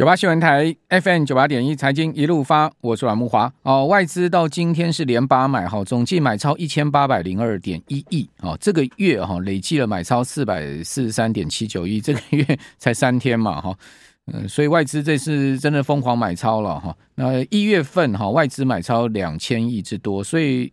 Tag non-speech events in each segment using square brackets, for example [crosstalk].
九八新闻台 FM 九八点一财经一路发，我是阮木华。哦，外资到今天是连八买，哈，总计买超一千八百零二点一亿，哦，这个月哈累计了买超四百四十三点七九亿，这个月才三天嘛，哈，嗯，所以外资这次真的疯狂买超了，哈。那一月份哈外资买超两千亿之多，所以。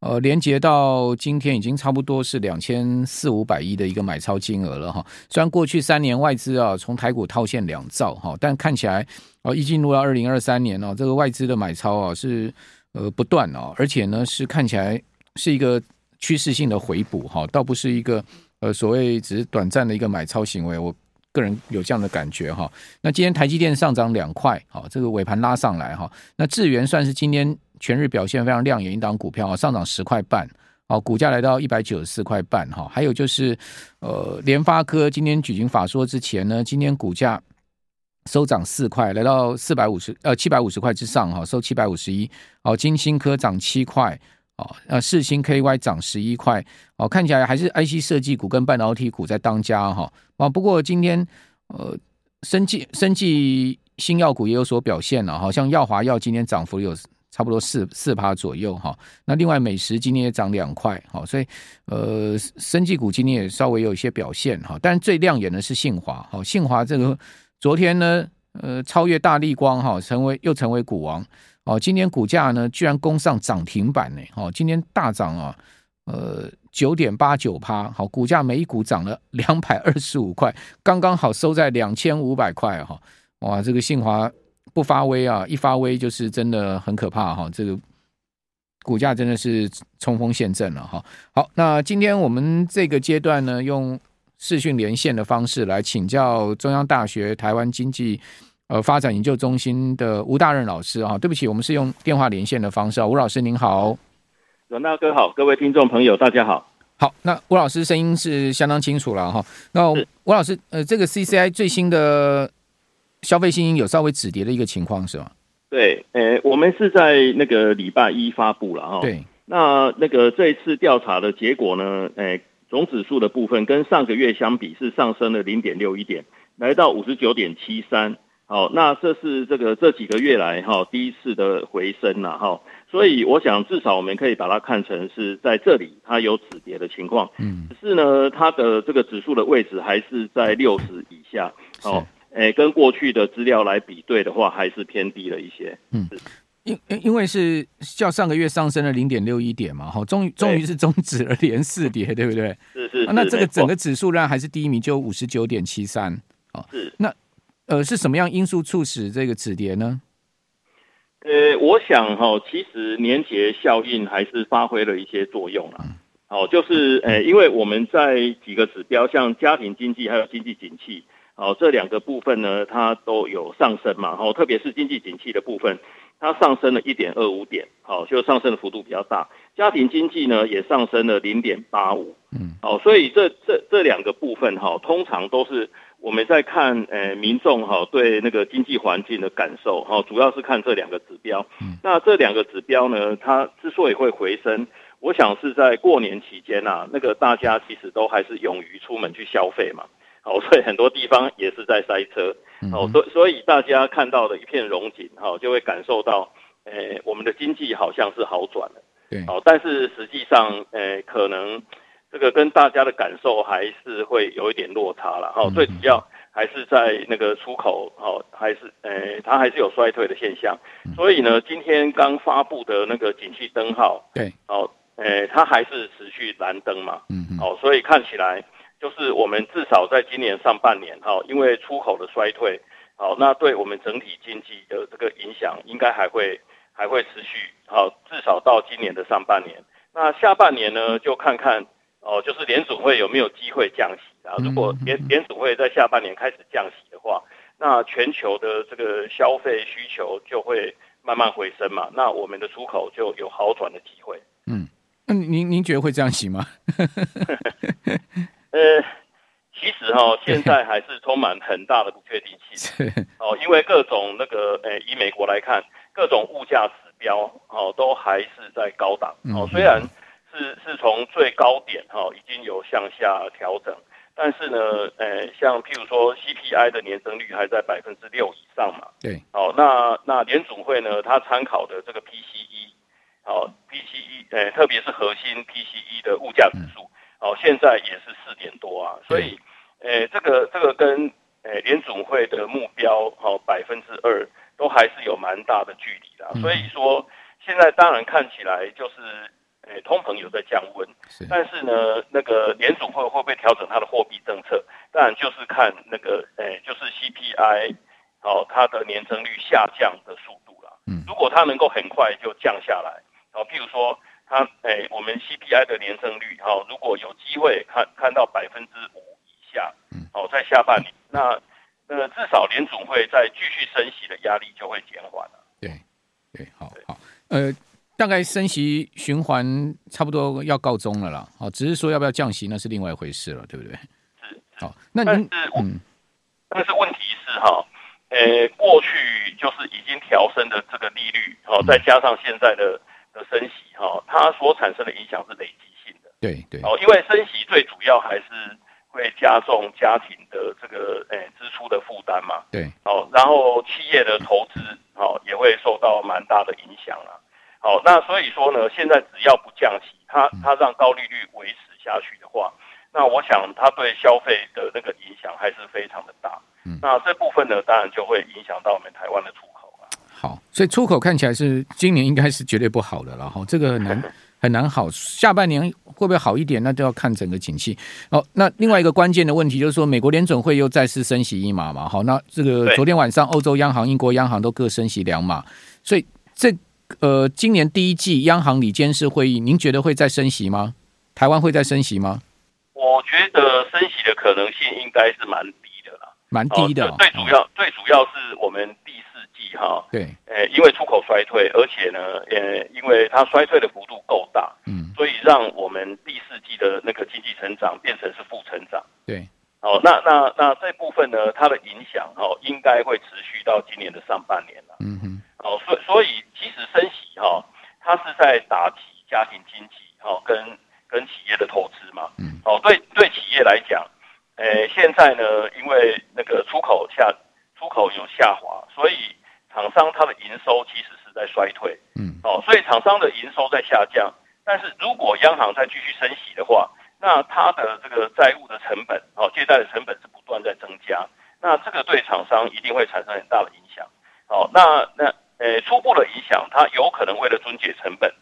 呃，连接到今天已经差不多是两千四五百亿的一个买超金额了哈。虽然过去三年外资啊从台股套现两兆哈，但看起来哦，一进入到二零二三年哦，这个外资的买超啊是呃不断哦，而且呢是看起来是一个趋势性的回补哈，倒不是一个呃所谓只是短暂的一个买超行为。我个人有这样的感觉哈。那今天台积电上涨两块，好，这个尾盘拉上来哈。那智原算是今天。全日表现非常亮眼，一档股票啊上涨十块半，哦，股价来到一百九十四块半哈。还有就是，呃，联发科今天举行法说之前呢，今天股价收涨四块，来到四百五十呃七百五十块之上哈，收七百五十一。哦，金星科涨七块，哦，呃，四星 KY 涨十一块，哦，看起来还是 IC 设计股跟半导体股在当家哈。啊，不过今天呃，生技生技新药股也有所表现了，好像药华药今天涨幅有。差不多四四趴左右哈，那另外美食今天也涨两块，好，所以呃，生技股今天也稍微有一些表现哈，但最亮眼的是信华，好，信华这个昨天呢，呃，超越大立光哈，成为又成为股王，哦，今天股价呢居然攻上涨停板呢，哦，今天大涨啊，呃，九点八九趴，好，股价每一股涨了两百二十五块，刚刚好收在两千五百块哈，哇，这个信华。不发威啊！一发威就是真的很可怕哈！这个股价真的是冲锋陷阵了哈。好，那今天我们这个阶段呢，用视讯连线的方式来请教中央大学台湾经济呃发展研究中心的吴大任老师啊。对不起，我们是用电话连线的方式啊。吴老师您好，阮大哥好，各位听众朋友大家好。好，那吴老师声音是相当清楚了哈。那吴老师，呃，这个 CCI 最新的。消费信心有稍微止跌的一个情况是吗？对，诶、欸，我们是在那个礼拜一发布了哈。对，那那个这一次调查的结果呢，诶、欸，总指数的部分跟上个月相比是上升了零点六一点，来到五十九点七三。好，那这是这个这几个月来哈第一次的回升了哈。所以我想至少我们可以把它看成是在这里它有止跌的情况。嗯，只是呢，它的这个指数的位置还是在六十以下。哦。诶，跟过去的资料来比对的话，还是偏低了一些。嗯，因因为是较上个月上升了零点六一点嘛，哈，终于终于是终止了连四跌，对不对？是是、是、啊。那这个整个指数量还是第一名，就五十九点七三。哦，是。那呃，是什么样因素促使这个止跌呢？呃，我想哈，其实年节效应还是发挥了一些作用了。好、嗯，就是呃，因为我们在几个指标，像家庭经济还有经济景气。哦，这两个部分呢，它都有上升嘛。好，特别是经济景气的部分，它上升了一点二五点，好，就上升的幅度比较大。家庭经济呢，也上升了零点八五，嗯，好，所以这这这两个部分哈，通常都是我们在看，呃，民众哈对那个经济环境的感受，哈，主要是看这两个指标。嗯，那这两个指标呢，它之所以会回升，我想是在过年期间啊，那个大家其实都还是勇于出门去消费嘛。哦，[laughs] 所以很多地方也是在塞车，哦，所所以大家看到的一片荣景，哈，就会感受到，诶，我们的经济好像是好转了，对，哦，但是实际上，诶，可能这个跟大家的感受还是会有一点落差了，哈，最主要还是在那个出口，哦，还是，诶，它还是有衰退的现象，所以呢，今天刚发布的那个景气灯号，对，哦，诶，它还是持续蓝灯嘛，嗯嗯，哦，所以看起来。就是我们至少在今年上半年，哈，因为出口的衰退，好，那对我们整体经济的这个影响，应该还会还会持续，好，至少到今年的上半年。那下半年呢，就看看哦，就是联准会有没有机会降息啊？如果联联准会在下半年开始降息的话，那全球的这个消费需求就会慢慢回升嘛，那我们的出口就有好转的机会。嗯，那您您觉得会降息吗？[laughs] 呃，其实哈、哦，现在还是充满很大的不确定性。[laughs] 哦，因为各种那个，呃，以美国来看，各种物价指标，哦，都还是在高档。哦，虽然是是从最高点，哈、哦，已经有向下调整，但是呢，呃，像譬如说 CPI 的年增率还在百分之六以上嘛。对。好，那那联总会呢，它参考的这个 PCE，好 PCE，呃，特别是核心 PCE 的物价指数，好、嗯，现在也是四点多啊。所以，呃，这个这个跟呃联总会的目标，好百分之二，都还是有蛮大的距离的。所以说，现在当然看起来就是。诶，通膨有在降温，是，但是呢，那个联储会会不会调整它的货币政策？当然就是看那个，哎，就是 CPI，哦，它的年增率下降的速度啦。嗯，如果它能够很快就降下来，哦，譬如说它，哎，我们 CPI 的年增率，哈、哦，如果有机会看看到百分之五以下，嗯，哦，在下半年，那那至少联储会在继续升息的压力就会减缓了。对，对，好，好，呃。大概升息循环差不多要告终了啦，好，只是说要不要降息那是另外一回事了，对不对？是，好，那您嗯，但是问题是哈，呃，过去就是已经调升的这个利率，哦，再加上现在的的升息哈，它所产生的影响是累积性的，对对，哦，因为升息最主要还是会加重家庭的这个诶支出的负担嘛，对，哦，然后企业的投资哦也会受到蛮大的影响啊。好，那所以说呢，现在只要不降息，它它让高利率维持下去的话，那我想它对消费的那个影响还是非常的大。嗯，那这部分呢，当然就会影响到我们台湾的出口了。好，所以出口看起来是今年应该是绝对不好的了哈，这个很难 [laughs] 很难好。下半年会不会好一点？那就要看整个景气。哦，那另外一个关键的问题就是说，美国联准会又再次升息一码嘛？好，那这个昨天晚上欧洲央行、英国央行都各升息两码，所以这。呃，今年第一季央行理监事会议，您觉得会再升息吗？台湾会再升息吗？我觉得升息的可能性应该是蛮低的啦，蛮低的。最主要、嗯、最主要是我们第四季哈，对，呃，因为出口衰退，而且呢，呃，因为它衰退的幅度够大，嗯，所以让我们第四季的那个经济成长变成是负成长。对，哦，那那那这部分呢，它的影响哦，应该会持续到今年的上半年了。嗯哼。哦，所所以即使升息哈，它是在打击家庭经济哈，跟跟企业的投资嘛。嗯。哦，对对，企业来讲，诶，现在呢，因为那个出口下出口有下滑，所以厂商它的营收其实是在衰退。嗯。哦，所以厂商的营收在下降，但是如果央行再继续升息的话，那它的这个债务的成本，哦，借贷的成本是不断在增加，那这个对厂商一定会产生很大的影响。哦，那那。呃，初步的影响，它有可能为了撙节成本，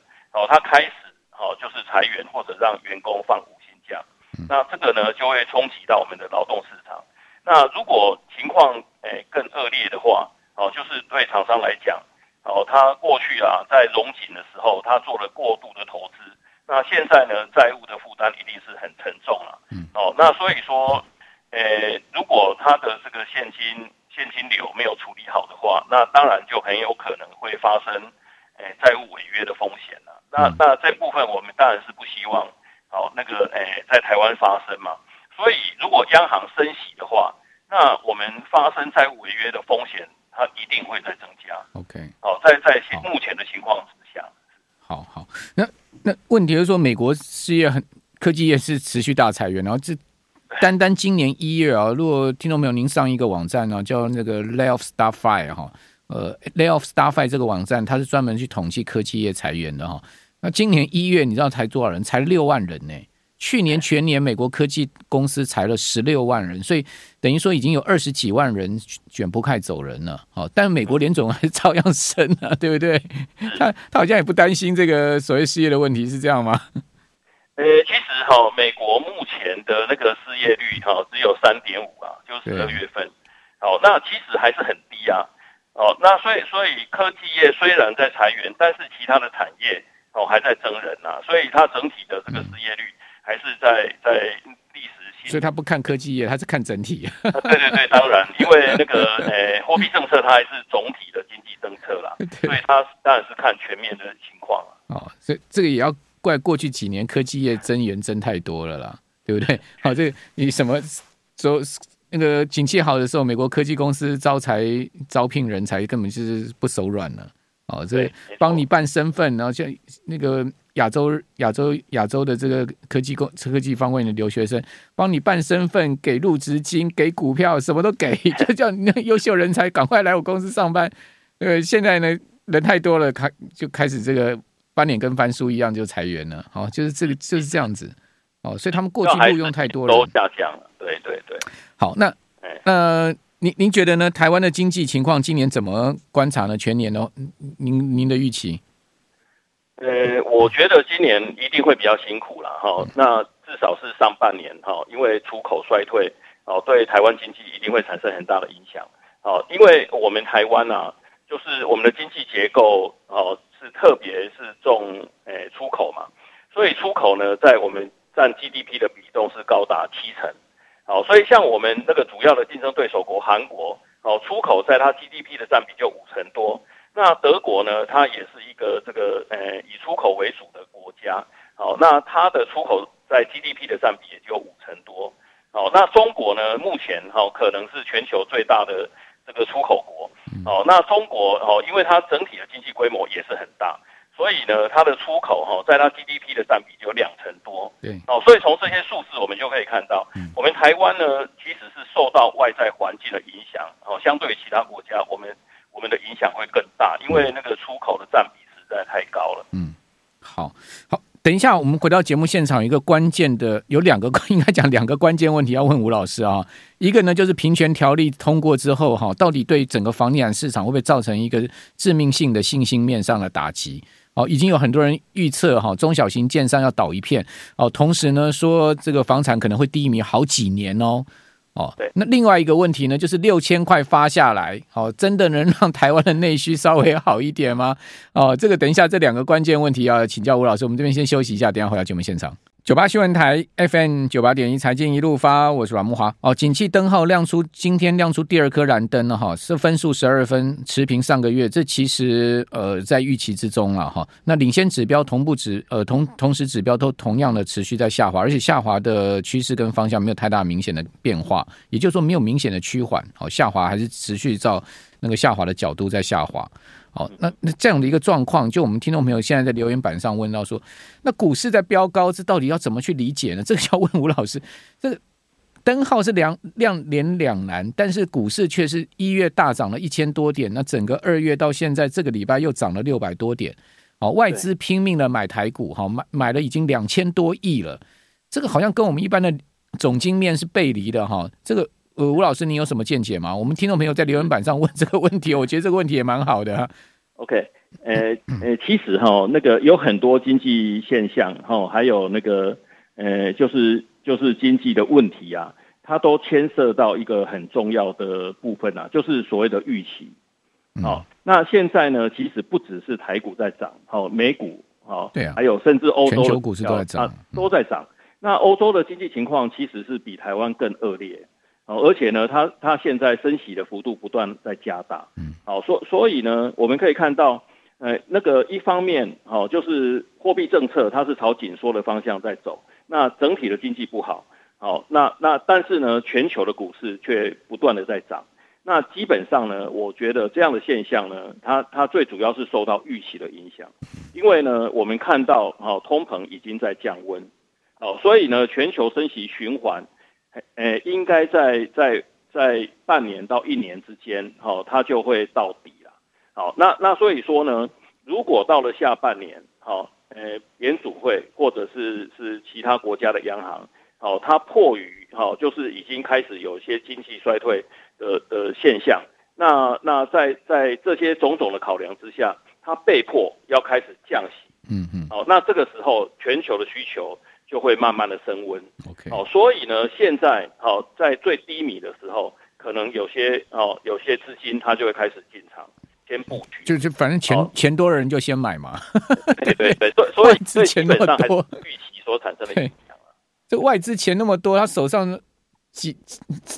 哦，它开始哦就是裁员或者让员工放无薪假，那这个呢就会冲击到我们的劳动市场。那如果情况诶更恶劣的话，哦，就是对厂商来讲，哦，他过去啊在融景的时候，他做了过度的投资，那现在呢债务的负担一定是很沉重了，嗯，哦，那所以说，呃，如果他的这个现金。现金流没有处理好的话，那当然就很有可能会发生诶债务违约的风险了。那那这部分我们当然是不希望，好那个诶在台湾发生嘛。所以如果央行升息的话，那我们发生债务违约的风险，它一定会在增加。OK，好，在在目前的情况之下，好好。那那问题就是说，美国事业很科技业是持续大裁员，然后这。单单今年一月啊，如果听众朋友您上一个网站呢、啊，叫那个 Layoff Starfire 哈，呃，Layoff Starfire 这个网站，它是专门去统计科技业裁员的哈。那今年一月，你知道裁多少人？裁六万人呢。去年全年美国科技公司裁了十六万人，所以等于说已经有二十几万人卷铺盖走人了。好，但美国联总还是照样升啊，对不对？他他好像也不担心这个所谓失业的问题，是这样吗？呃，其实哈，美国目前的那个失业率哈只有三点五啊，就是二月份，好，那其实还是很低啊，哦，那所以所以科技业虽然在裁员，但是其他的产业哦还在增人呐，所以它整体的这个失业率还是在在历史性，所以他不看科技业，他是看整体。对对对，当然，因为那个呃货币政策它还是总体的经济政策啦，所以它当然是看全面的情况啊。哦，所以这个也要。怪过去几年科技业增员增太多了啦，对不对？好，这个你什么时候那个景气好的时候，美国科技公司招才招聘人才根本就是不手软了。哦，这帮你办身份，然后像那个亚洲亚洲亚洲的这个科技公科技方面的留学生，帮你办身份，给入职金，给股票，什么都给，[laughs] 就叫你那优秀人才赶快来我公司上班。呃，现在呢人太多了，开就开始这个翻脸跟翻书一样，就裁员了。哦，就是这个就是这样子。哦，所以他们过去录用太多了，都下降了。对对对。好，那那。您您觉得呢？台湾的经济情况今年怎么观察呢？全年哦，您您的预期？呃，我觉得今年一定会比较辛苦了哈。那至少是上半年哈，因为出口衰退哦，对台湾经济一定会产生很大的影响。哦，因为我们台湾啊，就是我们的经济结构哦，是特别是重诶出口嘛，所以出口呢，在我们占 GDP 的比重是高达七成。好，所以像我们那个主要的竞争对手国韩国，哦，出口在它 GDP 的占比就五成多。那德国呢，它也是一个这个呃以出口为主的国家。好，那它的出口在 GDP 的占比也就五成多。好，那中国呢，目前哈可能是全球最大的这个出口国。哦，那中国哦，因为它整体的经济规模也是很大。所以呢，它的出口哈，在它 GDP 的占比就有两成多。对，哦，所以从这些数字我们就可以看到，嗯、我们台湾呢，其实是受到外在环境的影响，哦，相对于其他国家，我们我们的影响会更大，因为那个出口的占比实在太高了。嗯，好，好，等一下我们回到节目现场，一个关键的，有两个 [laughs] 应该讲两个关键问题要问吴老师啊。一个呢，就是平权条例通过之后哈，到底对整个房地产市场会不会造成一个致命性的信心面上的打击？哦，已经有很多人预测哈，中小型建商要倒一片哦。同时呢，说这个房产可能会低迷好几年哦。哦，对。那另外一个问题呢，就是六千块发下来，哦，真的能让台湾的内需稍微好一点吗？哦，这个等一下这两个关键问题要请教吴老师。我们这边先休息一下，等一下回到节目现场。九八新闻台 FM 九八点一财经一路发，我是阮慕华。哦，景气灯号亮出，今天亮出第二颗燃灯了哈，是分数十二分，持平上个月，这其实呃在预期之中了哈。那领先指标同步指呃同同时指标都同样的持续在下滑，而且下滑的趋势跟方向没有太大明显的变化，也就是说没有明显的趋缓，好下滑还是持续照那个下滑的角度在下滑。好，那那这样的一个状况，就我们听众朋友现在在留言板上问到说，那股市在飙高，这到底要怎么去理解呢？这个要问吴老师。这个灯号是两两连两难，但是股市却是一月大涨了一千多点，那整个二月到现在这个礼拜又涨了六百多点。好，外资拼命的买台股，好买买了已经两千多亿了。这个好像跟我们一般的总经面是背离的哈。这个。呃，吴老师，你有什么见解吗？我们听众朋友在留言板上问这个问题，[laughs] 我觉得这个问题也蛮好的。OK，呃呃，其实哈，那个有很多经济现象哈，还有那个呃，就是就是经济的问题啊，它都牵涉到一个很重要的部分啊，就是所谓的预期。好、嗯，那现在呢，其实不只是台股在涨，好，美股啊，对啊，还有甚至欧洲全球股市都在涨，都在涨。那欧洲的经济情况其实是比台湾更恶劣。哦，而且呢，它它现在升息的幅度不断在加大，嗯，好，所所以呢，我们可以看到，呃，那个一方面，好，就是货币政策它是朝紧缩的方向在走，那整体的经济不好，好，那那但是呢，全球的股市却不断的在涨，那基本上呢，我觉得这样的现象呢，它它最主要是受到预期的影响，因为呢，我们看到，好，通膨已经在降温，哦，所以呢，全球升息循环。诶，应该在在在半年到一年之间，好、哦，它就会到底了。好，那那所以说呢，如果到了下半年，好，诶，联储会或者是是其他国家的央行，好，它迫于好，就是已经开始有一些经济衰退的的现象。那那在在这些种种的考量之下，它被迫要开始降息。嗯嗯。好，那这个时候全球的需求。就会慢慢的升温，OK，好，所以呢，现在好在最低迷的时候，可能有些哦，有些资金它就会开始进场，先布局，就是反正钱钱多的人就先买嘛，对对对，所以 [laughs] 所以所以基本上还是预期所产生的影响啊。这外资钱那么多，他手上几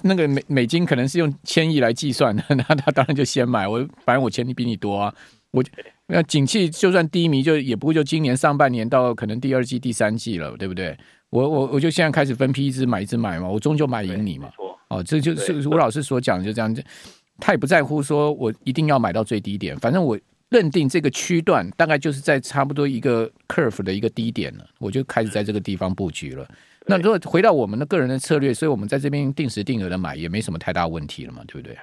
那个美美金可能是用千亿来计算的，那他当然就先买。我反正我钱比你多啊，我。那景气就算低迷，就也不会就今年上半年到可能第二季、第三季了，对不对？我我我就现在开始分批一直买一直买嘛，我终究买赢你嘛。哦，这就是吴老师所讲的，就这样子。他也不在乎说我一定要买到最低点，反正我认定这个区段大概就是在差不多一个 curve 的一个低点了，我就开始在这个地方布局了。那如果回到我们的个人的策略，所以我们在这边定时定额的买也没什么太大问题了嘛，对不对？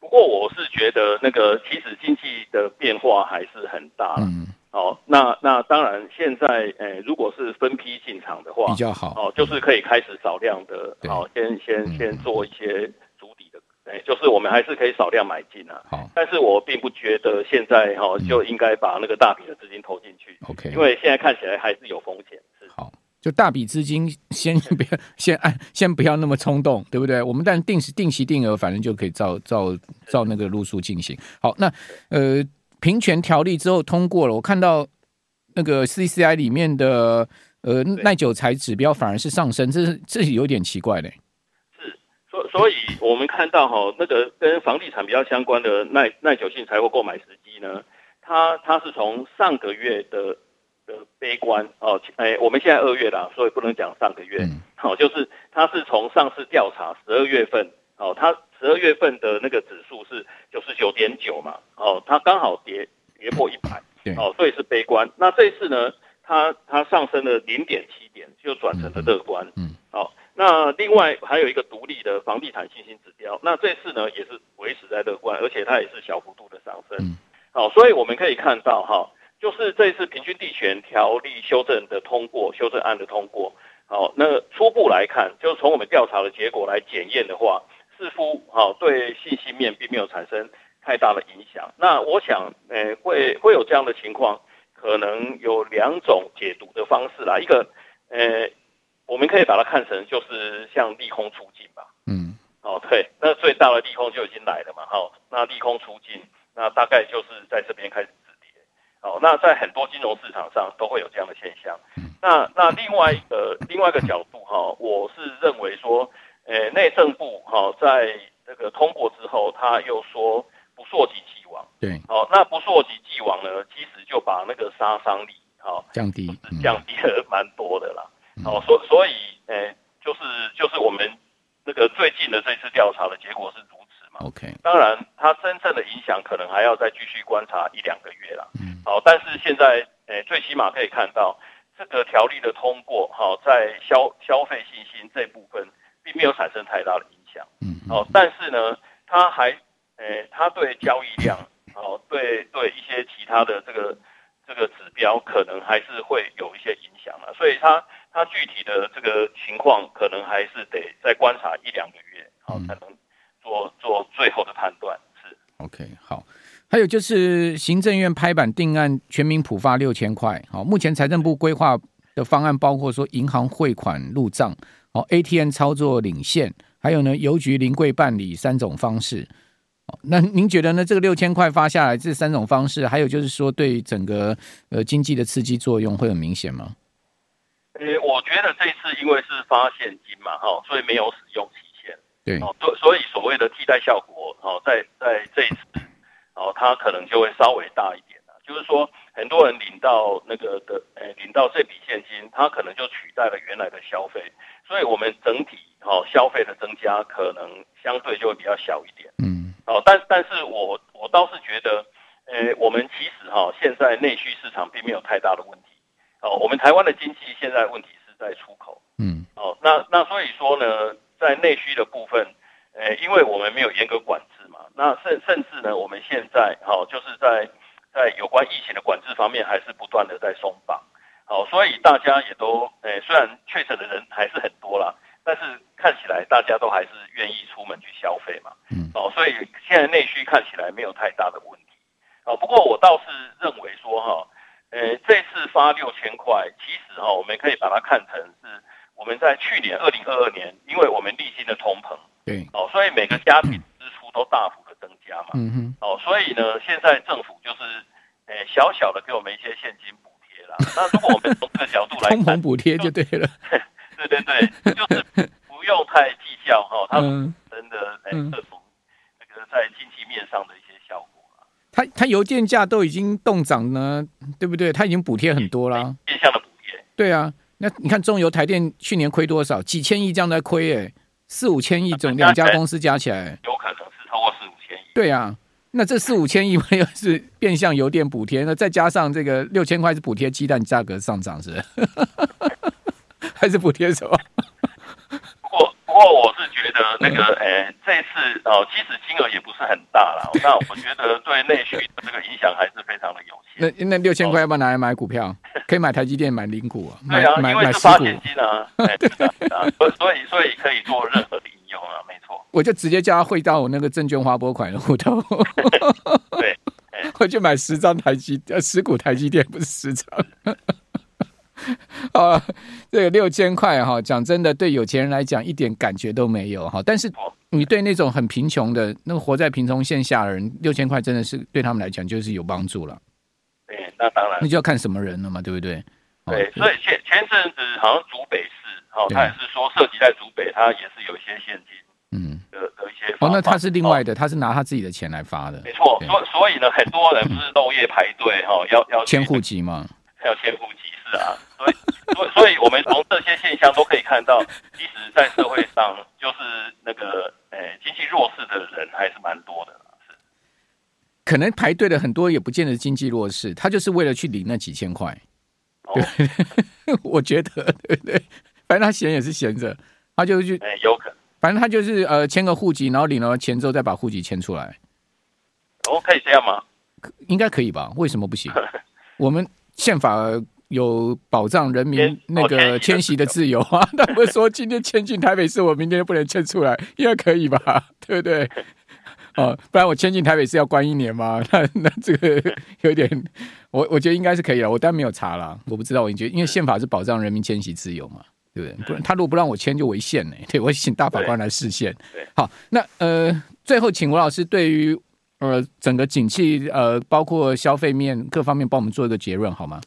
不过我是觉得那个其实经济的变化还是很大。嗯。哦，那那当然现在诶，如果是分批进场的话，比较好。哦，就是可以开始少量的，哦，先先先做一些筑底的。哎，就是我们还是可以少量买进啊。好，但是我并不觉得现在哈、哦、就应该把那个大笔的资金投进去。OK，因为现在看起来还是有风险。就大笔资金先不要先按先不要那么冲动，对不对？我们但定时定期定额，反正就可以照照照那个路数进行。好，那呃平权条例之后通过了，我看到那个 CCI 里面的呃耐久材指标反而是上升，这是这是有点奇怪的。所以，我们看到哈，那个跟房地产比较相关的耐耐久性财货购买时机呢，它它是从上个月的的悲观哦，哎，我们现在二月啦，所以不能讲上个月，好，就是它是从上次调查十二月份，哦，它十二月份的那个指数是九十九点九嘛，哦，它刚好跌跌破一百，哦，所以是悲观。那这一次呢，它它上升了零点七点，就转成了乐观，嗯，好。那另外还有一个独立的房地产信心指标，那这次呢也是维持在乐观，而且它也是小幅度的上升。好，所以我们可以看到哈，就是这次平均地权条例修正的通过，修正案的通过。好，那初步来看，就是从我们调查的结果来检验的话，似乎好对信息面并没有产生太大的影响。那我想，呃，会会有这样的情况，可能有两种解读的方式啦，一个，呃。我们可以把它看成就是像利空出尽吧，嗯，哦，对，那最大的利空就已经来了嘛，好，那利空出尽，那大概就是在这边开始那在很多金融市场上都会有这样的现象，那那另外一个另外一个角度哈，我是认为说，呃，内政部哈在这个通过之后，他又说不溯及既往，对，好，那不溯及既往呢，其实就把那个杀伤力好降低，降低了蛮多的啦。哦，所所以，诶、欸，就是就是我们那个最近的这次调查的结果是如此嘛？OK，当然，影响可能还要再继续观察一两个月啦。嗯，好，但是现在，诶、欸，最起码可以看到这个条例的通过，好，在消消费信心这部分并没有产生太大的影响。嗯，好，但是呢，它还，诶、欸，它对交易量，哦，对对一些其他的这个这个指标，可能还是会有一些影响了，所以它。它具体的这个情况，可能还是得再观察一两个月，好才能做做最后的判断。OK，好。还有就是行政院拍板定案，全民普发六千块。好，目前财政部规划的方案包括说银行汇款入账，哦，ATM 操作领现，还有呢邮局临柜办理三种方式。那您觉得呢？这个六千块发下来，这三种方式，还有就是说对整个呃经济的刺激作用会很明显吗？诶，我觉得这次因为是发现金嘛，哈，所以没有使用期，对，哦，所所以所谓的替代效果，哦，在在这一次，哦，它可能就会稍微大一点了。就是说，很多人领到那个的，呃，领到这笔现金，它可能就取代了原来的消费，所以我们整体，哦，消费的增加可能相对就会比较小一点，嗯，哦，但但是我我倒是觉得，呃，我们其实哈，现在内需市场并没有太大的问题。哦，我们台湾的经济现在问题是在出口，嗯，哦，那那所以说呢，在内需的部分，呃，因为我们没有严格管制嘛，那甚甚至呢，我们现在好、哦、就是在在有关疫情的管制方面，还是不断的在松绑，好、哦，所以大家也都，呃，虽然确诊的人还是很多啦，但是看起来大家都还是愿意出门去消费嘛，嗯，哦，所以现在内需看起来没有太大的问题，哦，不过我倒是认为说哈。哦呃，这次发六千块，其实哈，我们可以把它看成是我们在去年二零二二年，因为我们历经的通膨，对，哦，所以每个家庭支出都大幅的增加嘛，嗯哼，哦，所以呢，现在政府就是，呃，小小的给我们一些现金补贴啦。[laughs] 那如果我们从这个角度来看，[laughs] 通膨补贴就对了，[laughs] 对对对，就是不用太计较哈，他们真的哎，这种那个在经济面上的一些效果。它它油电价都已经动涨呢，对不对？它已经补贴很多啦，变相的补贴。对啊，那你看中油、台电去年亏多少？几千亿这样在亏，哎，四五千亿总两家公司加起来，有可能是超过四五千亿。对啊，那这四五千亿又是变相油电补贴，那再加上这个六千块是补贴鸡蛋价格上涨，是是？[laughs] 还是补贴什么？不过不过我是觉得那个，诶、[laughs] 欸，这次哦，其实金额也不是很大了。那我觉得对内需的这个影响还是非常的有限。那那六千块要不要拿来买股票？可以买台积电，买零股啊。对啊，因为是发现金 [laughs] 啊。对啊，所以所以可以做任何的应用啊，没错。我就直接叫他汇到我那个证券花拨款的户头。[laughs] 对，[laughs] 我就买十张台积，呃，十股台积电，不是十张。啊，这个六千块哈，讲真的，对有钱人来讲一点感觉都没有哈。但是你对那种很贫穷的、那个活在贫穷线下的人，六千块真的是对他们来讲就是有帮助了。对，那当然，那就要看什么人了嘛，对不对？对，所以前前阵子好像竹北市，哦，他也是说涉及在竹北，他也是有一些现金，嗯的的一些。哦，那他是另外的，他是拿他自己的钱来发的。没错，所所以呢，很多人不是漏夜排队哈，要要迁户籍嘛，要迁户籍是啊。所以，[laughs] 所以，所以我们从这些现象都可以看到，其实，在社会上，就是那个，诶，经济弱势的人还是蛮多的。是，可能排队的很多也不见得经济弱势，他就是为了去领那几千块。对，哦、[laughs] 我觉得，对不对？反正他闲也是闲着，他就去，哎，有可能。反正他就是呃，签个户籍，然后领了钱之后再把户籍迁出来。哦，可以这样吗？应该可以吧？为什么不行？[laughs] 我们宪法。有保障人民那个迁徙的自由啊？那不是说今天迁进台北市，我明天就不能迁出来，应该可以吧？对不对？哦，不然我迁进台北市要关一年吗？[laughs] 那那这个有点，我我觉得应该是可以了。我当然没有查了，我不知道。我觉得因为宪法是保障人民迁徙自由嘛，对不对？不然他如果不让我迁，就违宪呢。[laughs] 对，我请大法官来释宪。好，那呃，最后请吴老师对于呃整个景气呃包括消费面各方面帮我们做一个结论好吗？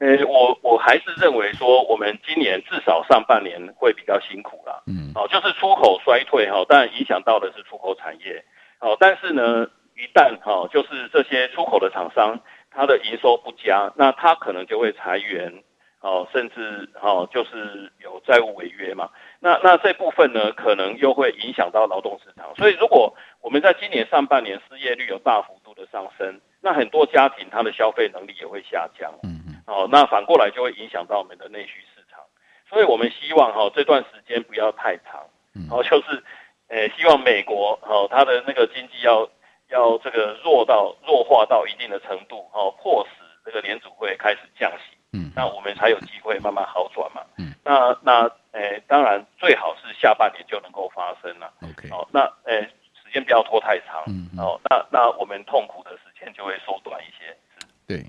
呃，我我还是认为说，我们今年至少上半年会比较辛苦啦。嗯，哦，就是出口衰退哈，当然影响到的是出口产业。哦，但是呢，一旦哈，就是这些出口的厂商，它的营收不佳，那它可能就会裁员，哦，甚至哦，就是有债务违约嘛。那那这部分呢，可能又会影响到劳动市场。所以，如果我们在今年上半年失业率有大幅度的上升，那很多家庭他的消费能力也会下降。嗯嗯。哦，那反过来就会影响到我们的内需市场，所以我们希望哈、哦、这段时间不要太长，嗯。哦，就是，呃，希望美国哦它的那个经济要要这个弱到弱化到一定的程度，哦，迫使这个联储会开始降息，嗯，那我们才有机会慢慢好转嘛，嗯，那那呃当然最好是下半年就能够发生了，OK，哦，那呃时间不要拖太长，嗯，哦，那那我们痛苦的时间就会缩短一些，对，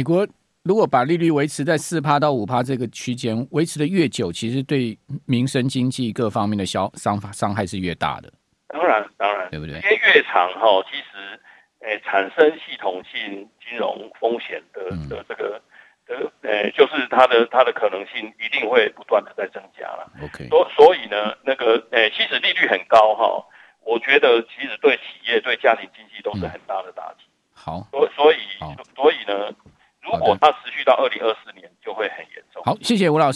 美国。如果把利率维持在四趴到五趴这个区间，维持的越久，其实对民生经济各方面的消伤伤害是越大的。当然，当然，对不对？因为越长哈，其实诶产生系统性金融风险的的这个的诶，就是它的它的可能性一定会不断的在增加了。OK，所所以呢，那个诶，其实利率很高哈，我觉得其实对企业对家庭经济都是很大的打击。好，所所以所以呢。如果它持续到二零二四年，就会很严重。好，谢谢吴老师。